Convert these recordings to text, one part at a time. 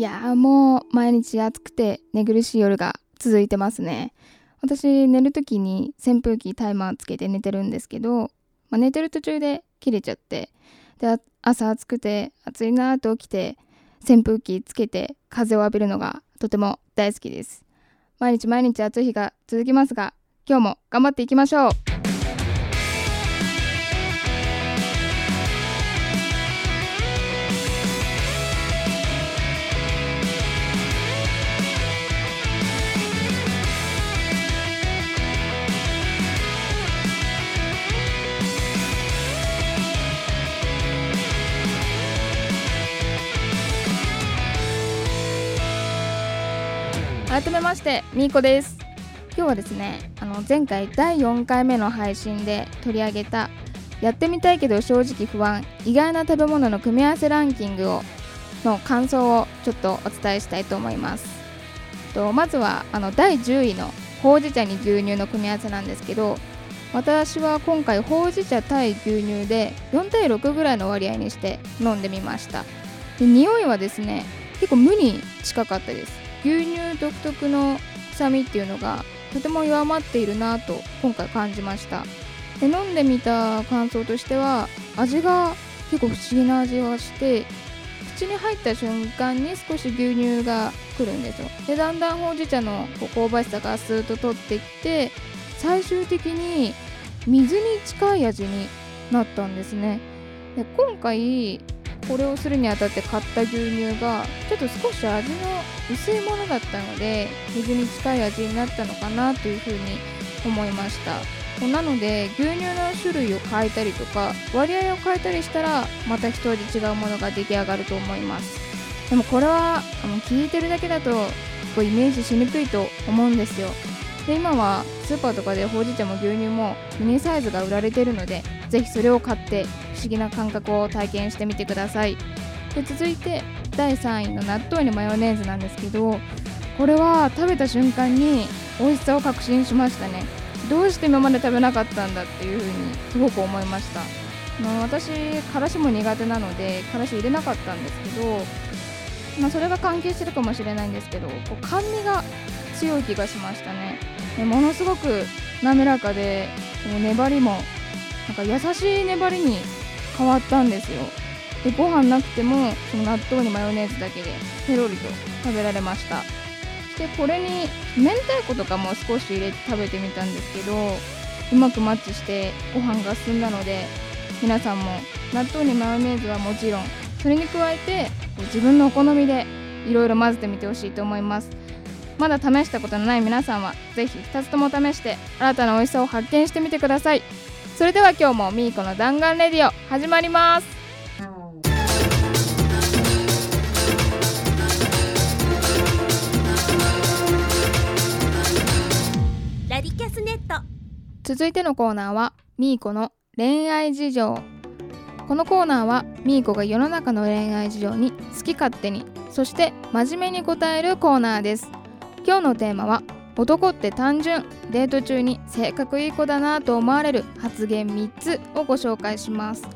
いやーもう毎日暑くて寝苦しい夜が続いてますね。私寝る時に扇風機タイマーつけて寝てるんですけど、まあ、寝てる途中で切れちゃってで朝暑くて暑いなーと起きて扇風機つけて風を浴びるのがとても大好きです。毎日毎日暑い日が続きますが今日も頑張っていきましょう。改めましてみーこです。今日はですねあの前回第4回目の配信で取り上げたやってみたいけど正直不安意外な食べ物の組み合わせランキングをの感想をちょっとお伝えしたいと思います。とまずはあの第10位のほうじ茶に牛乳の組み合わせなんですけど私は今回ほうじ茶対牛乳で4対6ぐらいの割合にして飲んでみました。で匂いはですね結構無に近かったです。牛乳独特の臭みっていうのがとても弱まっているなと今回感じました。で飲んでみた感想としては味が結構不思議な味がして口に入った瞬間に少し牛乳が来るんですよ。でだんだんほうじ茶の香ばしさがスーッと取ってきて最終的に水に近い味になったんですね。で今回これをするにあたって買った牛乳がちょっと少し味の薄いものだったので水に近い味になったのかなというふうに思いました。なので牛乳の種類を変えたりとか割合を変えたりしたらまた一味違うものが出来上がると思います。でもこれはあの聞いてるだけだとこうイメージしにくいと思うんですよ。で今はスーパーとかでほうじ茶も牛乳もミニサイズが売られてるのでぜひそれを買って不思議な感覚を体験してみてください。で続いて第3位の納豆にマヨネーズなんですけどこれは食べた瞬間に美味しさを確信しましたね。どうして今まで食べなかったんだっていう風にすごく思いました。まあ、私からしも苦手なのでからし入れなかったんですけど、まあ、それが関係してるかもしれないんですけどこう甘味が強い気がしましたね。ものすごく滑らかで粘りもなんか優しい粘りに変わったんですよ。でご飯なくてもその納豆にマヨネーズだけでペロリと食べられました。でこれに明太子とかも少し入れて食べてみたんですけどうまくマッチしてご飯が進んだので皆さんも納豆にマヨネーズはもちろんそれに加えて自分のお好みでいろいろ混ぜてみてほしいと思います。まだ試したことのない皆さんは是非2つとも試して新たな美味しさを発見してみてください。それでは今日もみーこの弾丸レディオ始まります。ラディキャスネット。続いてのコーナーはみーこの恋愛事情。このコーナーはみーこが世の中の恋愛事情に好き勝手にそして真面目に答えるコーナーです。今日のテーマは男って単純デート中に性格いい子だなと思われる発言3つをご紹介します。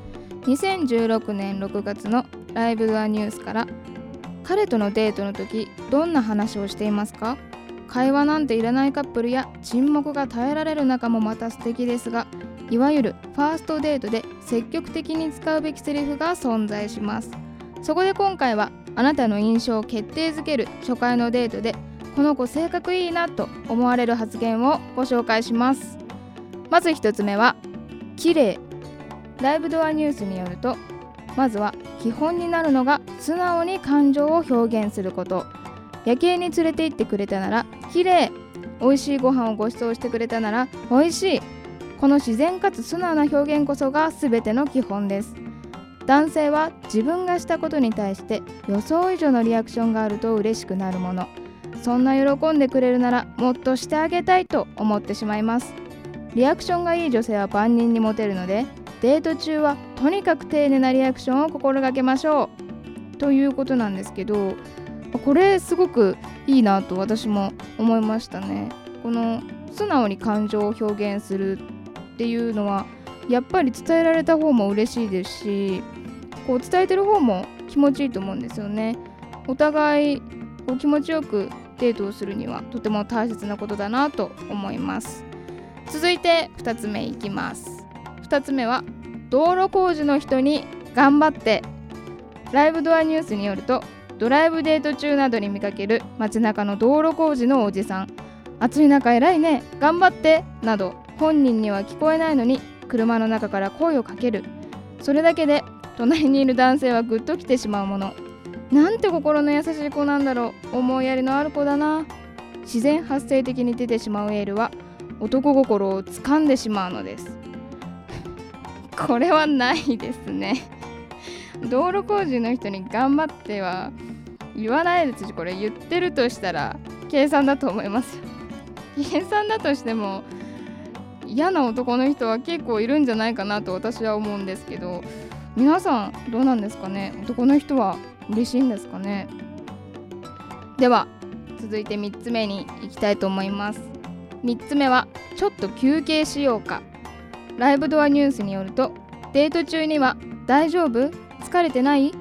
2016年6月のライブドアニュースから彼とのデートの時どんな話をしていますか？会話なんていらないカップルや沈黙が耐えられる中もまた素敵ですがいわゆるファーストデートで積極的に使うべきセリフが存在します。そこで今回はあなたの印象を決定づける初回のデートでこの子性格いいなと思われる発言をご紹介します。まず1つ目は綺麗。ライブドアニュースによるとまずは基本になるのが素直に感情を表現すること。夜景に連れて行ってくれたなら綺麗。美味しいご飯をご馳走してくれたなら美味しい。この自然かつ素直な表現こそが全ての基本です。男性は自分がしたことに対して予想以上のリアクションがあると嬉しくなるもの。そんな喜んでくれるならもっとしてあげたいと思ってしまいます。リアクションがいい女性は万人にモテるのでデート中はとにかく丁寧なリアクションを心がけましょう。ということなんですけどこれすごくいいなと私も思いましたね。この素直に感情を表現するっていうのはやっぱり伝えられた方も嬉しいですしこう伝えてる方も気持ちいいと思うんですよね。お互いこう気持ちよくデートをするにはとても大切なことだなと思います。続いて2つ目いきます。2つ目は道路工事の人に頑張って。ライブドアニュースによるとドライブデート中などに見かける街中の道路工事のおじさん。暑い中偉いね頑張って。など本人には聞こえないのに車の中から声をかける。それだけで隣にいる男性はぐっと来てしまうもの。なんて心の優しい子なんだろう。思いやりのある子だな。自然発生的に出てしまうエールは男心を掴んでしまうのです。これはないですね。道路工事の人に頑張っては言わないですしこれ言ってるとしたら計算だと思います。計算だとしても嫌な男の人は結構いるんじゃないかなと私は思うんですけど皆さんどうなんですかね？男の人は嬉しいんですかね。では続いて3つ目に行きたいと思います。3つ目はちょっと休憩しようか。ライブドアニュースによるとデート中には大丈夫？疲れてない？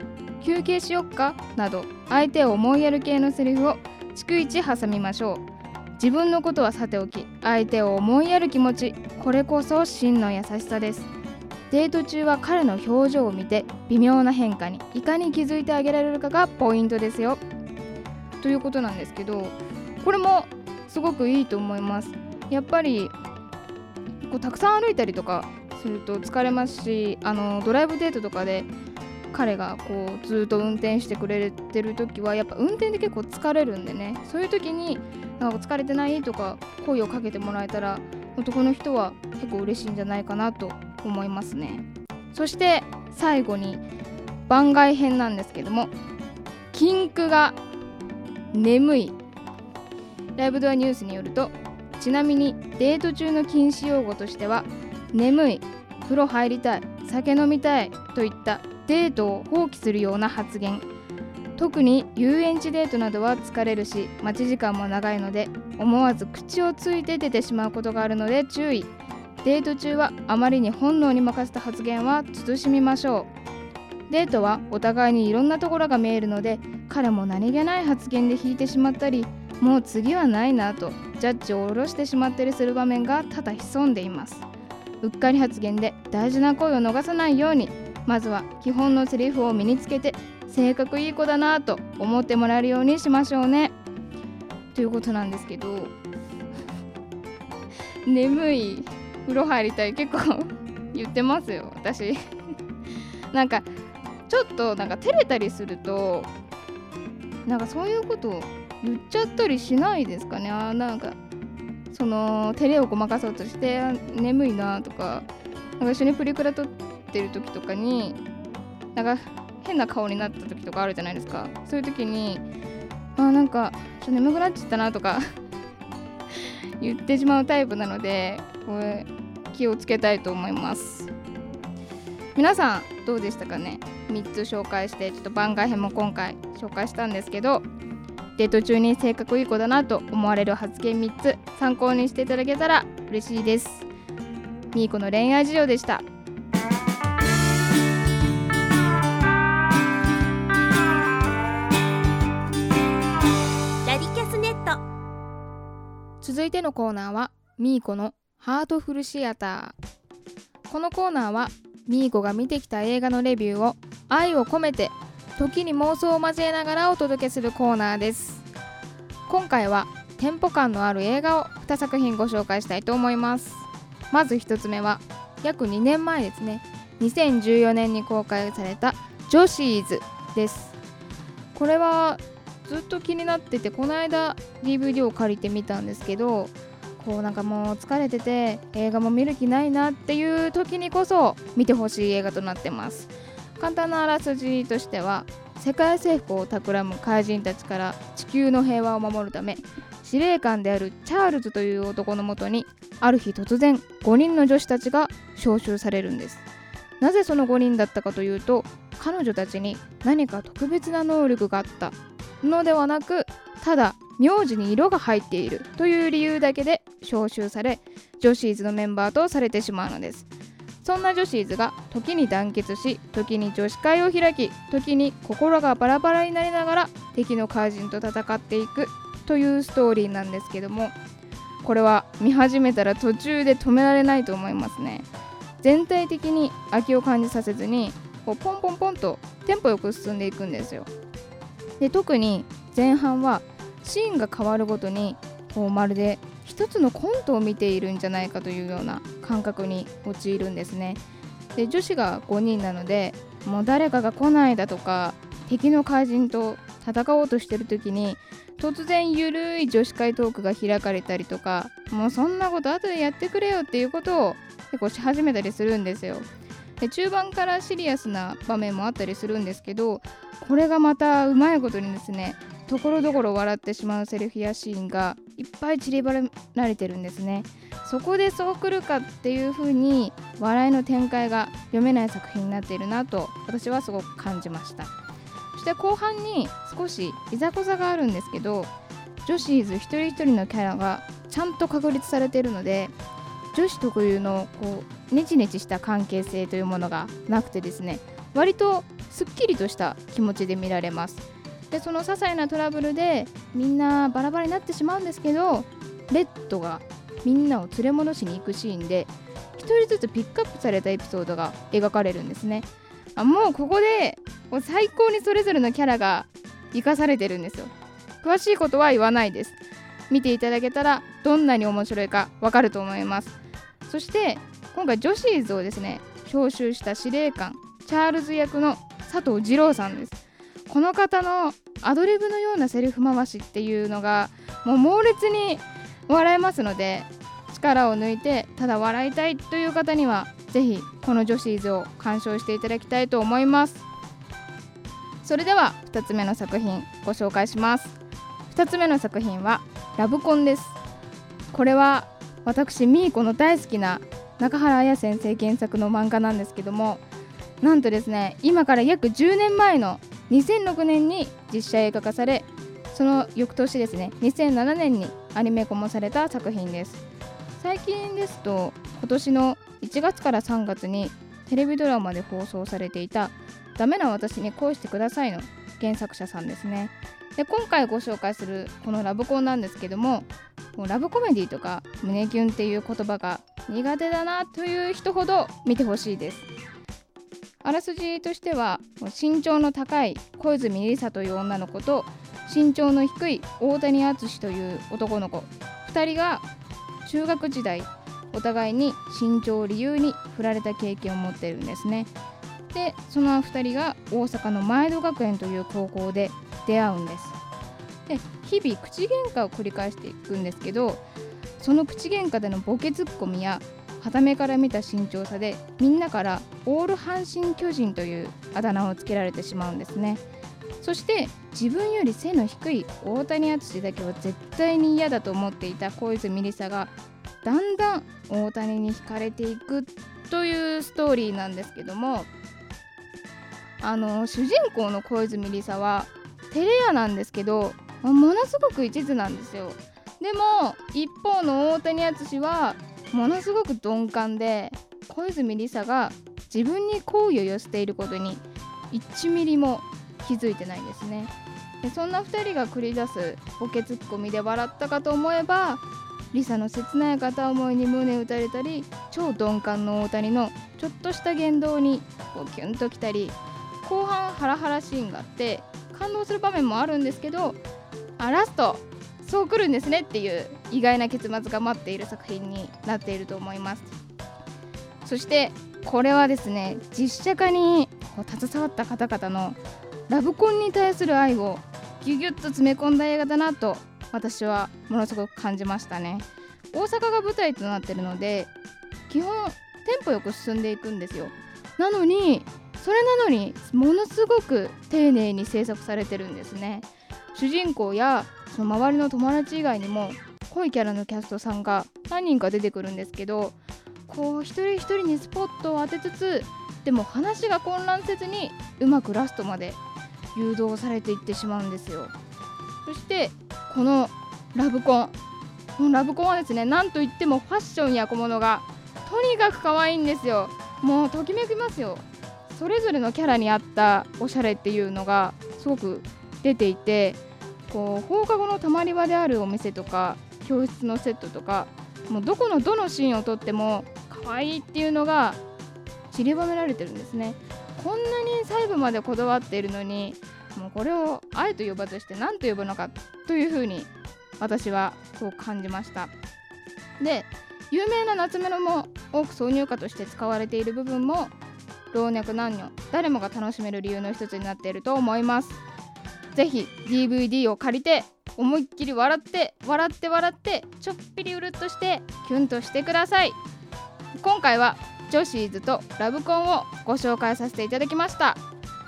休憩しよっか？など相手を思いやる系のセリフを逐一挟みましょう。自分のことはさておき相手を思いやる気持ちこれこそ真の優しさです。デート中は彼の表情を見て微妙な変化にいかに気づいてあげられるかがポイントですよ。ということなんですけどこれもすごくいいと思います。やっぱりこうたくさん歩いたりとかすると疲れますしあのドライブデートとかで彼がこうずっと運転してくれてる時はやっぱ運転で結構疲れるんでね。そういう時になんか疲れてない？とか声をかけてもらえたら男の人は結構嬉しいんじゃないかなと思いますね。そして最後に番外編なんですけども禁句が眠い。ライブドアニュースによるとちなみにデート中の禁止用語としては眠い風呂入りたい酒飲みたいといったデートを放棄するような発言。特に遊園地デートなどは疲れるし待ち時間も長いので思わず口をついて出てしまうことがあるので注意。デート中はあまりに本能に任せた発言は慎みましょう。デートはお互いにいろんなところが見えるので彼も何気ない発言で引いてしまったりもう次はないなとジャッジを下ろしてしまったりする場面が多々潜んでいます。うっかり発言で大事な声を逃さないようにまずは基本のセリフを身につけて性格いい子だなと思ってもらえるようにしましょうね。ということなんですけど 眠い。風呂入りたい結構。言ってますよ私。なんかちょっとなんか照れたりするとなんかそういうこと言っちゃったりしないですかね。あなんかその照れをごまかそうとして眠いなとかなんか一緒にプリクラ撮ってる時とかになんか変な顔になった時とかあるじゃないですか。そういう時にあなんかちょっと眠くなっちゃったなとか 言ってしまうタイプなのでこれ気をつけたいと思います。皆さんどうでしたかね？3つ紹介してちょっと番外編も今回紹介したんですけどデート中に性格いい子だなと思われる発言3つ参考にしていただけたら嬉しいです。みーこの恋愛事情でした。ラディキャスネット。続いてのコーナーはみーこのハートフルシアター。このコーナーはみーこが見てきた映画のレビューを愛を込めて時に妄想を交えながらお届けするコーナーです。今回はテンポ感のある映画を2作品ご紹介したいと思います。まず1つ目は約2年前ですね。2014年に公開された「ジョシーズ」です。これはずっと気になっててこの間 DVD を借りてみたんですけどこうなんかもう疲れてて映画も見る気ないなっていう時にこそ見てほしい映画となってます。簡単なあらすじとしては世界征服を企む怪人たちから地球の平和を守るため司令官であるチャールズという男のもとにある日突然5人の女子たちが招集されるんです。なぜその5人だったかというと彼女たちに何か特別な能力があったのではなくただ名字に色が入っているという理由だけで招集され女子ーズのメンバーとされてしまうのです。そんな女子ーズが時に団結し時に女子会を開き時に心がバラバラになりながら敵の怪人と戦っていくというストーリーなんですけどもこれは見始めたら途中で止められないと思いますね。全体的に飽きを感じさせずにこうポンポンポンとテンポよく進んでいくんですよ。で特に前半はシーンが変わるごとにこうまるで一つのコントを見ているんじゃないかというような感覚に陥るんですね。で女子が5人なのでもう誰かが来ないだとか敵の怪人と戦おうとしてる時に突然ゆるい女子会トークが開かれたりとかもうそんなこと後でやってくれよっていうことを結構し始めたりするんですよ。で中盤からシリアスな場面もあったりするんですけどこれがまたうまいことにですねところどころ笑ってしまうセリフやシーンがいっぱい散りばられてるんですね。そこでそうくるかっていう風に笑いの展開が読めない作品になっているなと私はすごく感じました。そして後半に少しいざこざがあるんですけど女子ーズ一人一人のキャラがちゃんと確立されているので女子特有のこうネチネチした関係性というものがなくてですね割とすっきりとした気持ちで見られます。でその些細なトラブルでみんなバラバラになってしまうんですけどレッドがみんなを連れ戻しに行くシーンで1人ずつピックアップされたエピソードが描かれるんですね。あもうここでもう最高にそれぞれのキャラが生かされてるんですよ。詳しいことは言わないです。見ていただけたらどんなに面白いかわかると思います。そして今回女子ーズをですね。招集した司令官チャールズ役の佐藤二郎さんです。この方のアドリブのようなセリフ回しっていうのがもう猛烈に笑えますので力を抜いてただ笑いたいという方にはぜひこの女子ーズを鑑賞していただきたいと思います。それでは2つ目の作品ご紹介します。2つ目の作品はラブコンです。これは私ミーコの大好きな中原綾先生原作の漫画なんですけどもなんとですね今から約10年前の2006年に実写映画化されその翌年ですね2007年にアニメ化もされた作品です。最近ですと今年の1月から3月にテレビドラマで放送されていた「ダメな私に恋してください」の原作者さんですね。で今回ご紹介するこのラブコンなんですけどももうラブコメディとか胸キュンっていう言葉が苦手だなという人ほど見てほしいです。あらすじとしては身長の高い小泉梨沙という女の子と身長の低い大谷敦という男の子。2人が中学時代お互いに身長を理由に振られた経験を持っているんですね。でその2人が大阪の前戸学園という高校で出会うんです。で日々口喧嘩を繰り返していくんですけどその口喧嘩でのボケツッコミや傍目から見た身長差でみんなからオール阪神巨人というあだ名をつけられてしまうんですね。そして自分より背の低い大谷敦だけは絶対に嫌だと思っていた小泉梨沙がだんだん大谷に惹かれていくというストーリーなんですけどもあの主人公の小泉梨沙は照れ屋なんですけどものすごく一途なんですよ。でも一方の大谷敦はものすごく鈍感で小泉梨沙が自分に好意を寄せていることに1ミリも気づいてないんですね。でそんな2人が繰り出すボケツッコミで笑ったかと思えばリサの切ない片思いに胸打たれたり超鈍感の大谷のちょっとした言動にこうキュンときたり後半ハラハラシーンがあって感動する場面もあるんですけどあラストそう来るんですねっていう意外な結末が待っている作品になっていると思います。そしてこれはですね実写化に携わった方々のラブコンに対する愛をギュギュッと詰め込んだ映画だなと私はものすごく感じましたね。大阪が舞台となってるので基本テンポよく進んでいくんですよ。なのにそれなのにものすごく丁寧に制作されてるんですね。主人公やその周りの友達以外にも濃いキャラのキャストさんが何人か出てくるんですけどこう一人一人にスポットを当てつつでも話が混乱せずにうまくラストまで誘導されていってしまうんですよ。そしてこのラブコンこのラブコンはですねなんといってもファッションや小物がとにかく可愛いんですよ。もうときめきますよ。それぞれのキャラに合ったおしゃれっていうのがすごく出ていてこう放課後のたまり場であるお店とか教室のセットとかもうどこのどのシーンを撮っても可愛いっていうのが散りばめられてるんですね。こんなに細部までこだわっているのにもうこれをあえと呼ばずして何と呼ぶのかというふうに私はそう感じました。で有名な夏メロも多く挿入歌として使われている部分も老若男女誰もが楽しめる理由の一つになっていると思います。ぜひ DVD を借りて思いっきり笑って笑って笑ってちょっぴりうるっとしてキュンとしてください。今回はジョシーズとラブコンをご紹介させていただきました。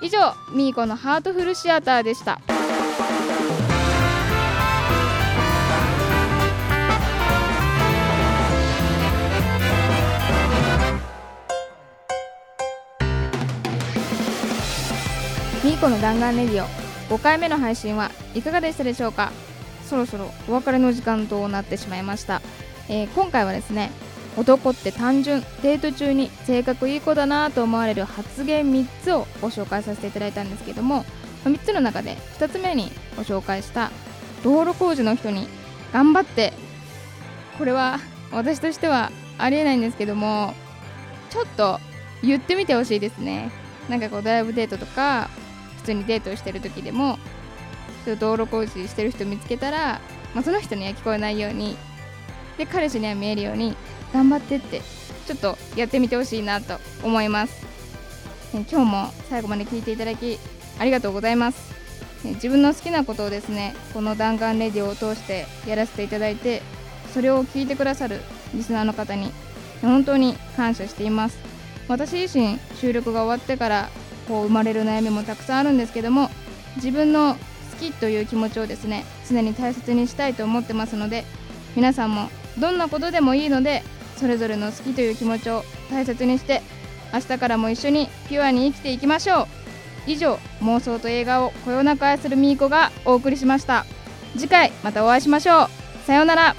以上ミーコのハートフルシアターでした。ミーコの弾丸レディオ。5回目の配信はいかがでしたでしょうか？そろそろお別れの時間となってしまいました、えー今回はですね男って単純デート中に性格いい子だなと思われる発言3つをご紹介させていただいたんですけども3つの中で2つ目にご紹介した道路工事の人に頑張ってこれは私としてはありえないんですけどもちょっと言ってみてほしいですね。なんかこうドライブデートとか普通にデートしてる時でも道路工事してる人見つけたら、まあ、その人には聞こえないようにで彼氏には見えるように頑張ってってちょっとやってみてほしいなと思います。今日も最後まで聞いていただきありがとうございます。自分の好きなことをですねこの弾丸レディオを通してやらせていただいてそれを聞いてくださるリスナーの方に本当に感謝しています。私自身収録が終わってからこう生まれる悩みもたくさんあるんですけども自分の好きという気持ちをですね常に大切にしたいと思ってますので皆さんもどんなことでもいいのでそれぞれの好きという気持ちを大切にして明日からも一緒にピュアに生きていきましょう。以上妄想と映画をこよなく愛するみーこがお送りしました。次回またお会いしましょう。さようなら。